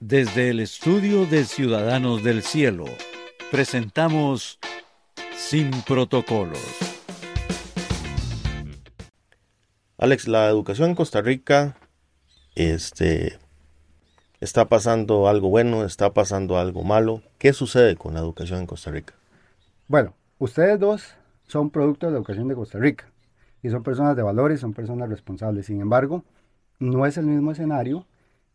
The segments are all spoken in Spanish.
Desde el estudio de Ciudadanos del Cielo, presentamos Sin Protocolos. Alex, la educación en Costa Rica este, está pasando algo bueno, está pasando algo malo. ¿Qué sucede con la educación en Costa Rica? Bueno, ustedes dos son producto de la educación de Costa Rica y son personas de valores, son personas responsables. Sin embargo, no es el mismo escenario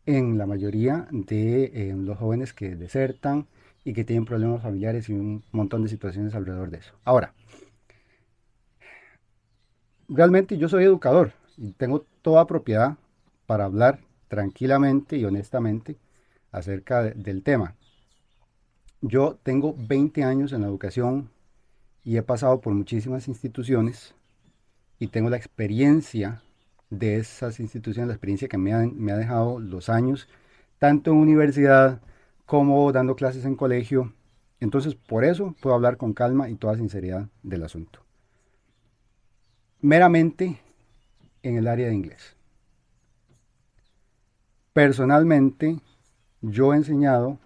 en la mayoría de eh, los jóvenes que desertan y que tienen problemas familiares y un montón de situaciones alrededor de eso. Ahora, realmente yo soy educador y tengo toda propiedad para hablar tranquilamente y honestamente acerca del tema. Yo tengo 20 años en la educación y he pasado por muchísimas instituciones y tengo la experiencia de esas instituciones, la experiencia que me, me ha dejado los años, tanto en universidad como dando clases en colegio. Entonces, por eso puedo hablar con calma y toda sinceridad del asunto. Meramente en el área de inglés. Personalmente, yo he enseñado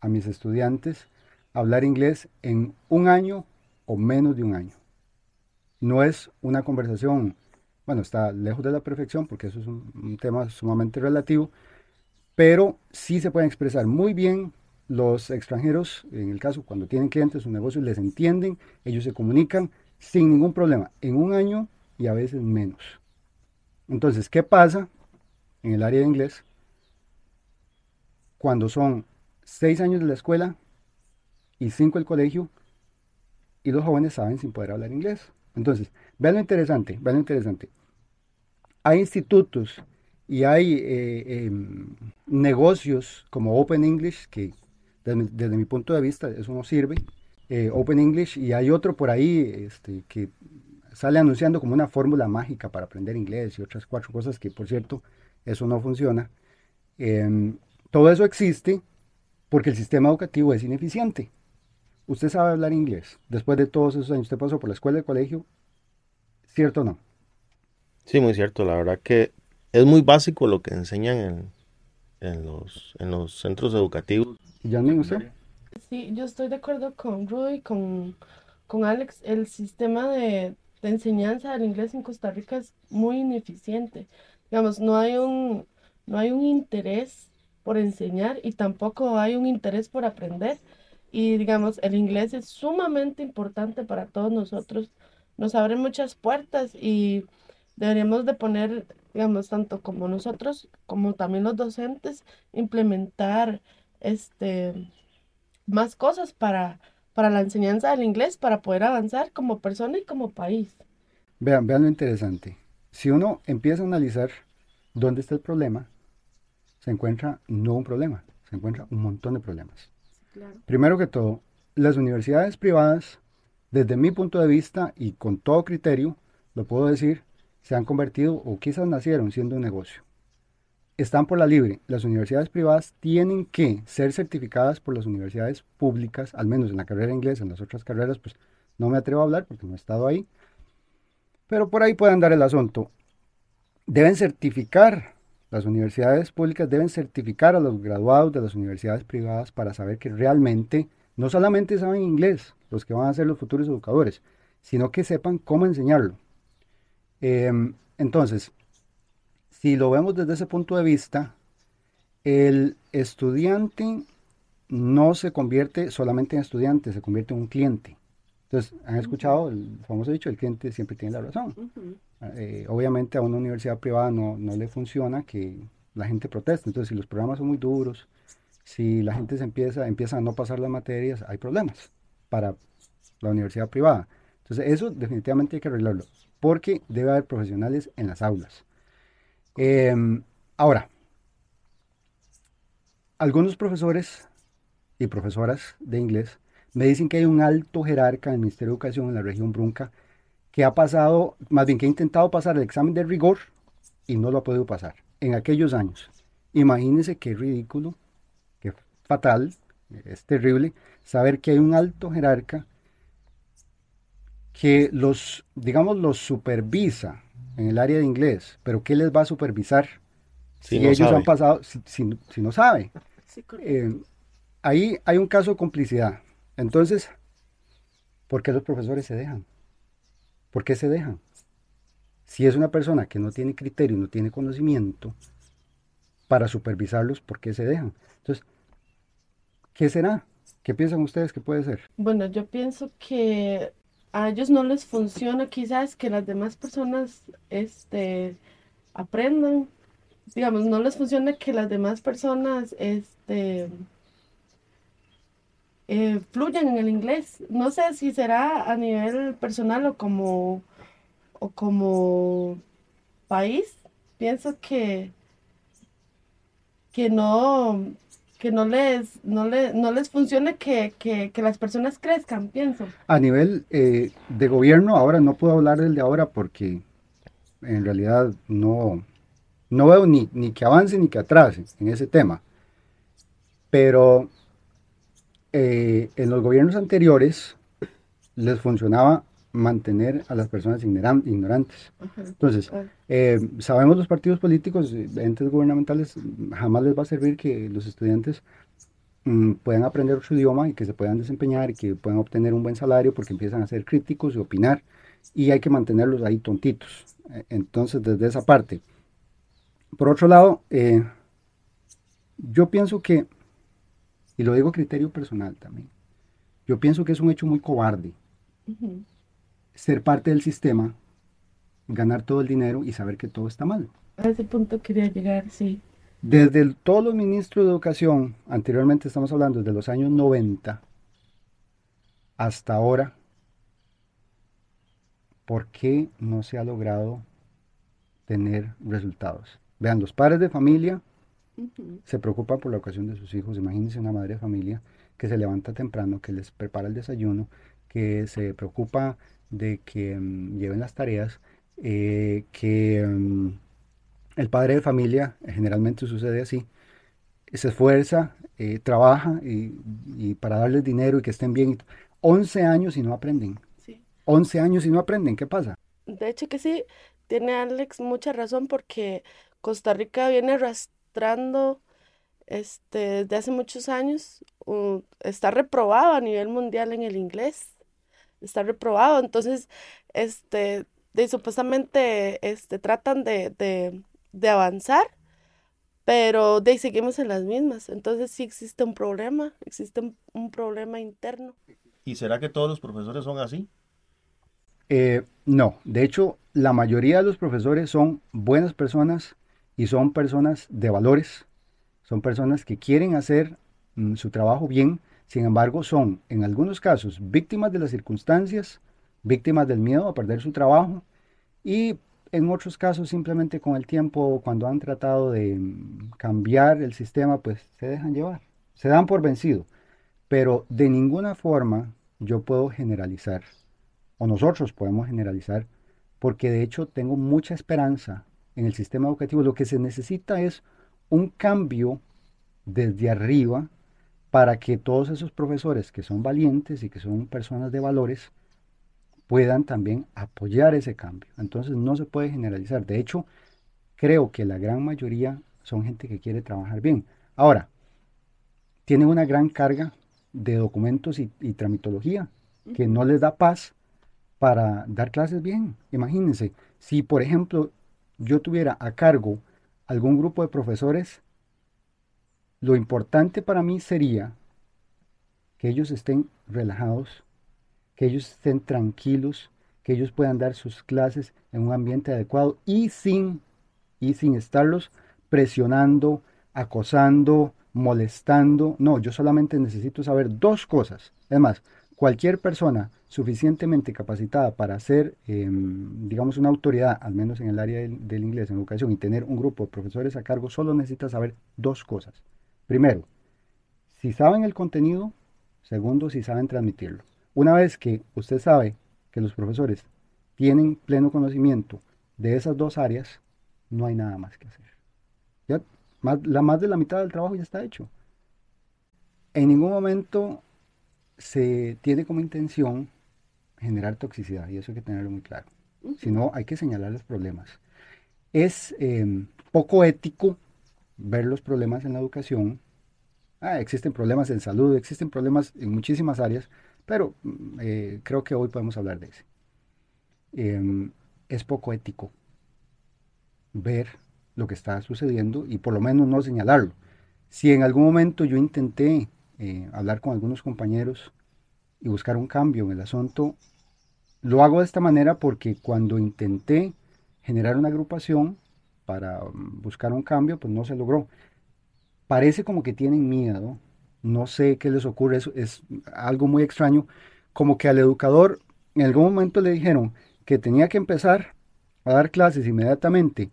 a mis estudiantes a hablar inglés en un año o menos de un año. No es una conversación bueno, está lejos de la perfección porque eso es un, tema sumamente relativo, pero sí se pueden expresar muy bien los extranjeros, en el caso cuando tienen clientes, sus negocios les entienden, ellos se comunican sin ningún problema, en un año y a veces menos. Entonces, ¿qué pasa en el área de inglés cuando son seis años de la escuela y cinco el colegio y los jóvenes saben sin poder hablar inglés? Entonces, vean lo interesante, vean interesante hay institutos y hay eh, em, negocios como Open English, que desde, mi punto de vista eso no sirve, eh, Open English, y hay otro por ahí este, que sale anunciando como una fórmula mágica para aprender inglés y otras cuatro cosas que, por cierto, eso no funciona. Em, todo eso existe porque el sistema educativo es ineficiente. Usted sabe hablar inglés. Después de todos esos años, usted pasó por la escuela, el colegio, ¿cierto o no? Sí, muy cierto. La verdad que es muy básico lo que enseñan en, los, en los centros educativos. ¿Ya ni usted? Sí, yo estoy de acuerdo con Rudy, con, con Alex. El sistema de, enseñanza del inglés en Costa Rica es muy ineficiente. Digamos, no hay un, no hay un interés por enseñar y tampoco hay un interés por aprender. Y digamos, el inglés es sumamente importante para todos nosotros. Nos abre muchas puertas y deberíamos de poner, digamos, tanto como nosotros, como también los docentes, implementar este más cosas para, para la enseñanza del inglés, para poder avanzar como persona y como país. Vean, vean lo interesante. Si uno empieza a analizar dónde está el problema, se encuentra no un problema, se encuentra un montón de problemas. Primero que todo, las universidades privadas, desde mi punto de vista y con todo criterio, lo puedo decir, se han convertido o quizás nacieron siendo un negocio. Están por la libre. Las universidades privadas tienen que ser certificadas por las universidades públicas, al menos en la carrera inglesa, en las otras carreras, pues no me atrevo a hablar porque no he estado ahí. Pero por ahí pueden dar el asunto. Deben certificar, las universidades públicas deben certificar a los graduados de las universidades privadas para saber que realmente no solamente saben inglés los que van a ser los futuros educadores, sino que sepan cómo enseñarlo. Em, entonces, si lo vemos desde ese punto de vista, el estudiante no se convierte solamente en estudiante, se convierte en un cliente. Entonces, han escuchado el famoso dicho, el cliente siempre tiene la razón. Eh, obviamente a una universidad privada no, no, le funciona que la gente proteste. Entonces, si los programas son muy duros, si la gente se empieza, empieza a no pasar las materias, hay problemas para la universidad privada. Entonces, eso definitivamente hay que arreglarlo porque debe haber profesionales en las aulas. Em, ahora, algunos profesores y profesoras de inglés me dicen que hay un alto jerarca en el Ministerio de Educación en la región Brunca que ha pasado, más bien que ha intentado pasar el examen de rigor y no lo ha podido pasar en aquellos años. Imagínense qué ridículo, qué fatal, es terrible saber que hay un alto jerarca que los, digamos, los supervisa en el área de inglés, pero ¿qué les va a supervisar si, ellos han pasado, si, no sabe. Eh, ahí hay un caso de complicidad. Entonces, ¿por qué los profesores se dejan? ¿Por qué se dejan? Si es una persona que no tiene criterio, no tiene conocimiento para supervisarlos, ¿por qué se dejan? Entonces, ¿qué será? ¿Qué piensan ustedes que puede ser? Bueno, yo pienso que a ellos no les funciona quizás que las demás personas este, aprendan. Digamos, no les funciona que las demás personas este, eh, fluyan en el inglés. No sé si será a nivel personal o como, o como país. Pienso que, que no, que no les, no no les funcione que, las personas crezcan, pienso. A nivel eh, de gobierno, ahora no puedo hablar del de ahora porque en realidad no, no veo ni, ni que avance ni que atrase en ese tema. Pero eh, en los gobiernos anteriores les funcionaba mantener a las personas ignorantes. Entonces, eh, sabemos los partidos políticos, entes gubernamentales, jamás les va a servir que los estudiantes mm, puedan aprender su idioma y que se puedan desempeñar y que puedan obtener un buen salario porque empiezan a ser críticos y opinar y hay que mantenerlos ahí tontitos. Entonces, desde esa parte. Por otro lado, eh, yo pienso que y lo digo a criterio personal también. Yo pienso que es un hecho muy cobarde ser parte del sistema, ganar todo el dinero y saber que todo está mal. A ese punto quería llegar, sí. Desde todos los ministros de educación, anteriormente estamos hablando desde los años 90 hasta ahora, ¿por qué no se ha logrado tener resultados? Vean, los padres de familia se preocupa por la ocasión de sus hijos. Imagínense una madre de familia que se levanta temprano, que les prepara el desayuno, que se preocupa de que mm, lleven las tareas, eh, que mm, el padre de familia, generalmente sucede así, se esfuerza, eh, trabaja y, para darles dinero y que estén bien. 11 años y no aprenden. Sí. 11 años y no aprenden, ¿qué pasa? De hecho que sí, tiene Alex mucha razón porque Costa Rica viene arrastrando este, desde hace muchos años, está reprobado a nivel mundial en el inglés. Está reprobado. Entonces, este, de, supuestamente este, tratan de, de, avanzar, pero de seguimos en las mismas. Entonces sí existe un problema, existe un, problema interno. ¿Y será que todos los profesores son así? Eh, no, de hecho, la mayoría de los profesores son buenas personas y son personas de valores, son personas que quieren hacer mm, su trabajo bien, sin embargo son en algunos casos víctimas de las circunstancias, víctimas del miedo a perder su trabajo y en otros casos simplemente con el tiempo cuando han tratado de mm, cambiar el sistema pues se dejan llevar, se dan por vencido, pero de ninguna forma yo puedo generalizar o nosotros podemos generalizar porque de hecho tengo mucha esperanza en el sistema educativo. Lo que se necesita es un cambio desde arriba para que todos esos profesores que son valientes y que son personas de valores puedan también apoyar ese cambio. Entonces no se puede generalizar. De hecho, creo que la gran mayoría son gente que quiere trabajar bien. Ahora, tienen una gran carga de documentos y, y tramitología que no les da paz para dar clases bien. Imagínense, si por ejemplo yo tuviera a cargo algún grupo de profesores, lo importante para mí sería que ellos estén relajados, que ellos estén tranquilos, que ellos puedan dar sus clases en un ambiente adecuado y sin, y sin estarlos presionando, acosando, molestando. No, yo solamente necesito saber dos cosas. Es más, cualquier persona suficientemente capacitada para ser, em, digamos, una autoridad, al menos en el área del, inglés, en educación, y tener un grupo de profesores a cargo, solo necesita saber dos cosas. Primero, si saben el contenido, segundo, si saben transmitirlo. Una vez que usted sabe que los profesores tienen pleno conocimiento de esas dos áreas, no hay nada más que hacer. Ya más, la, más de la mitad del trabajo ya está hecho. En ningún momento se tiene como intención generar toxicidad y eso hay que tenerlo muy claro. Si no, hay que señalar los problemas. Es em, poco ético ver los problemas en la educación. Ah, existen problemas en salud, existen problemas en muchísimas áreas, pero mm, eh, creo que hoy podemos hablar de ese. Em, es poco ético ver lo que está sucediendo y por lo menos no señalarlo. Si en algún momento yo intenté eh, hablar con algunos compañeros y buscar un cambio en el asunto, lo hago de esta manera porque cuando intenté generar una agrupación para mm, buscar un cambio, pues no se logró. Parece como que tienen miedo, no sé qué les ocurre, es, algo muy extraño, como que al educador en algún momento le dijeron que tenía que empezar a dar clases inmediatamente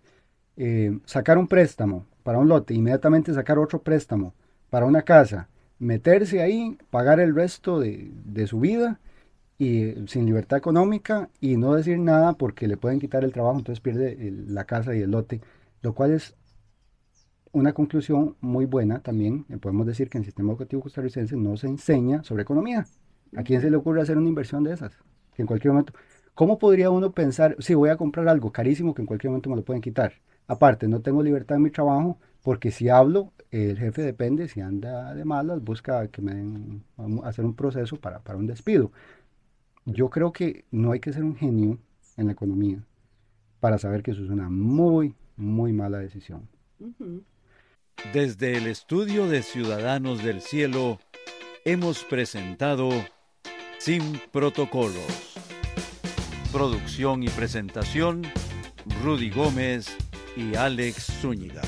eh, sacar un préstamo para un lote, inmediatamente sacar otro préstamo para una casa, meterse ahí, pagar el resto de, su vida y sin libertad económica y no decir nada porque le pueden quitar el trabajo, entonces pierde la casa y el lote, lo cual es una conclusión muy buena también. Eh, podemos decir que en el sistema educativo costarricense no se enseña sobre economía. ¿A quién se le ocurre hacer una inversión de esas? En cualquier momento, ¿cómo podría uno pensar, si voy a comprar algo carísimo que en cualquier momento me lo pueden quitar? Aparte, no tengo libertad en mi trabajo porque si hablo, el jefe depende, si anda de malas, busca que me den, hacer un proceso para, un despido. Yo creo que no hay que ser un genio en la economía para saber que eso es una muy, muy mala decisión. Desde el estudio de Ciudadanos del Cielo, hemos presentado Sin Protocolos. Producción y presentación, Rudy Gómez y Alex Zúñiga.